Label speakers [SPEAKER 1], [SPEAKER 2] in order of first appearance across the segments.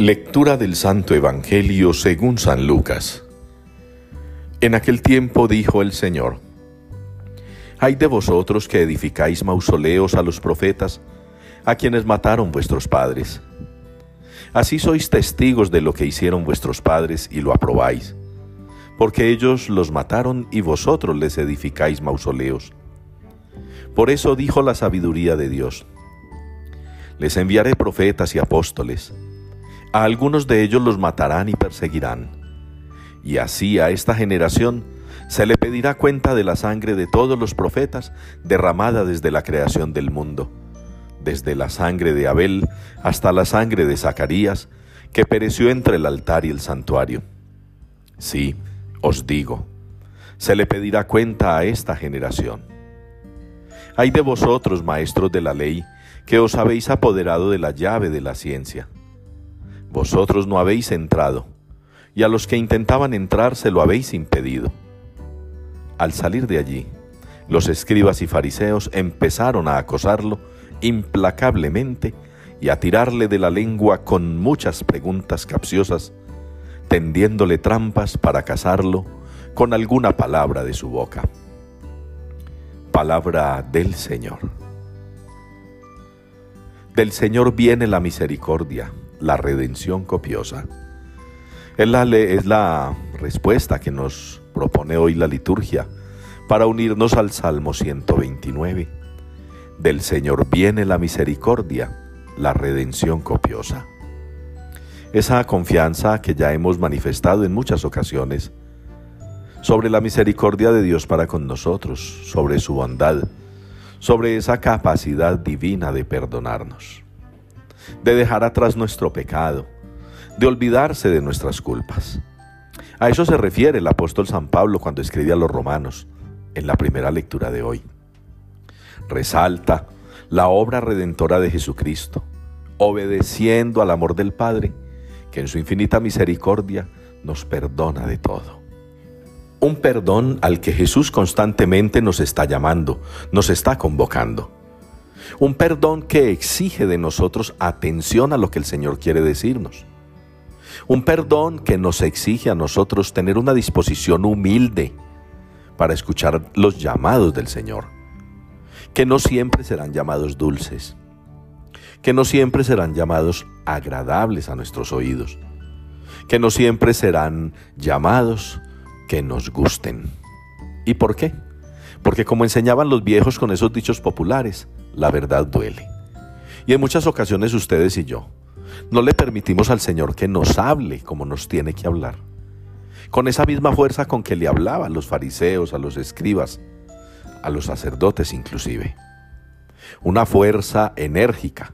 [SPEAKER 1] Lectura del Santo Evangelio según San Lucas. En aquel tiempo dijo el Señor, Hay de vosotros que edificáis mausoleos a los profetas, a quienes mataron vuestros padres. Así sois testigos de lo que hicieron vuestros padres y lo aprobáis, porque ellos los mataron y vosotros les edificáis mausoleos. Por eso dijo la sabiduría de Dios, Les enviaré profetas y apóstoles, a algunos de ellos los matarán y perseguirán. Y así a esta generación se le pedirá cuenta de la sangre de todos los profetas derramada desde la creación del mundo, desde la sangre de Abel hasta la sangre de Zacarías, que pereció entre el altar y el santuario. Sí, os digo, se le pedirá cuenta a esta generación. Hay de vosotros, maestros de la ley, que os habéis apoderado de la llave de la ciencia. Vosotros no habéis entrado, y a los que intentaban entrar se lo habéis impedido. Al salir de allí, los escribas y fariseos empezaron a acosarlo implacablemente y a tirarle de la lengua con muchas preguntas capciosas, tendiéndole trampas para casarlo con alguna palabra de su boca. Palabra del Señor. Del Señor viene la misericordia la redención copiosa. Es la, es la respuesta que nos propone hoy la liturgia para unirnos al Salmo 129. Del Señor viene la misericordia, la redención copiosa. Esa confianza que ya hemos manifestado en muchas ocasiones sobre la misericordia de Dios para con nosotros, sobre su bondad, sobre esa capacidad divina de perdonarnos de dejar atrás nuestro pecado, de olvidarse de nuestras culpas. A eso se refiere el apóstol San Pablo cuando escribe a los romanos en la primera lectura de hoy. Resalta la obra redentora de Jesucristo, obedeciendo al amor del Padre, que en su infinita misericordia nos perdona de todo. Un perdón al que Jesús constantemente nos está llamando, nos está convocando. Un perdón que exige de nosotros atención a lo que el Señor quiere decirnos. Un perdón que nos exige a nosotros tener una disposición humilde para escuchar los llamados del Señor, que no siempre serán llamados dulces, que no siempre serán llamados agradables a nuestros oídos, que no siempre serán llamados que nos gusten. ¿Y por qué? Porque como enseñaban los viejos con esos dichos populares, la verdad duele. Y en muchas ocasiones ustedes y yo no le permitimos al Señor que nos hable como nos tiene que hablar. Con esa misma fuerza con que le hablaba a los fariseos, a los escribas, a los sacerdotes inclusive. Una fuerza enérgica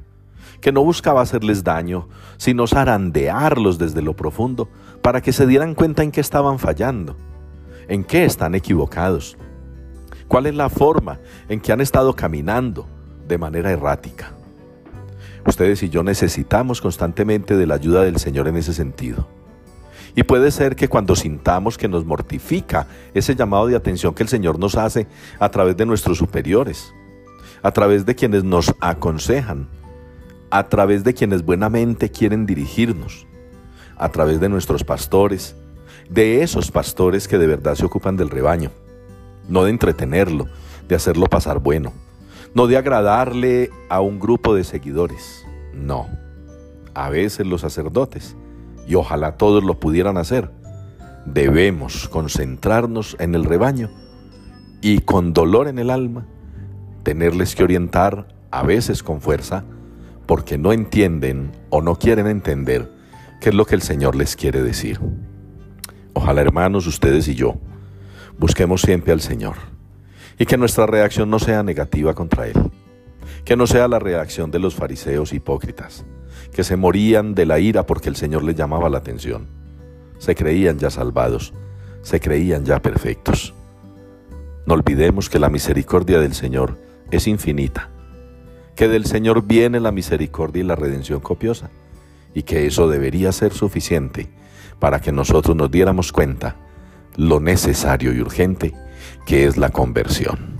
[SPEAKER 1] que no buscaba hacerles daño, sino zarandearlos desde lo profundo para que se dieran cuenta en qué estaban fallando, en qué están equivocados, cuál es la forma en que han estado caminando, de manera errática. Ustedes y yo necesitamos constantemente de la ayuda del Señor en ese sentido. Y puede ser que cuando sintamos que nos mortifica ese llamado de atención que el Señor nos hace a través de nuestros superiores, a través de quienes nos aconsejan, a través de quienes buenamente quieren dirigirnos, a través de nuestros pastores, de esos pastores que de verdad se ocupan del rebaño, no de entretenerlo, de hacerlo pasar bueno no de agradarle a un grupo de seguidores, no. A veces los sacerdotes, y ojalá todos lo pudieran hacer, debemos concentrarnos en el rebaño y con dolor en el alma, tenerles que orientar, a veces con fuerza, porque no entienden o no quieren entender qué es lo que el Señor les quiere decir. Ojalá hermanos, ustedes y yo, busquemos siempre al Señor y que nuestra reacción no sea negativa contra Él, que no sea la reacción de los fariseos hipócritas, que se morían de la ira porque el Señor les llamaba la atención, se creían ya salvados, se creían ya perfectos. No olvidemos que la misericordia del Señor es infinita, que del Señor viene la misericordia y la redención copiosa, y que eso debería ser suficiente para que nosotros nos diéramos cuenta lo necesario y urgente que es la conversión.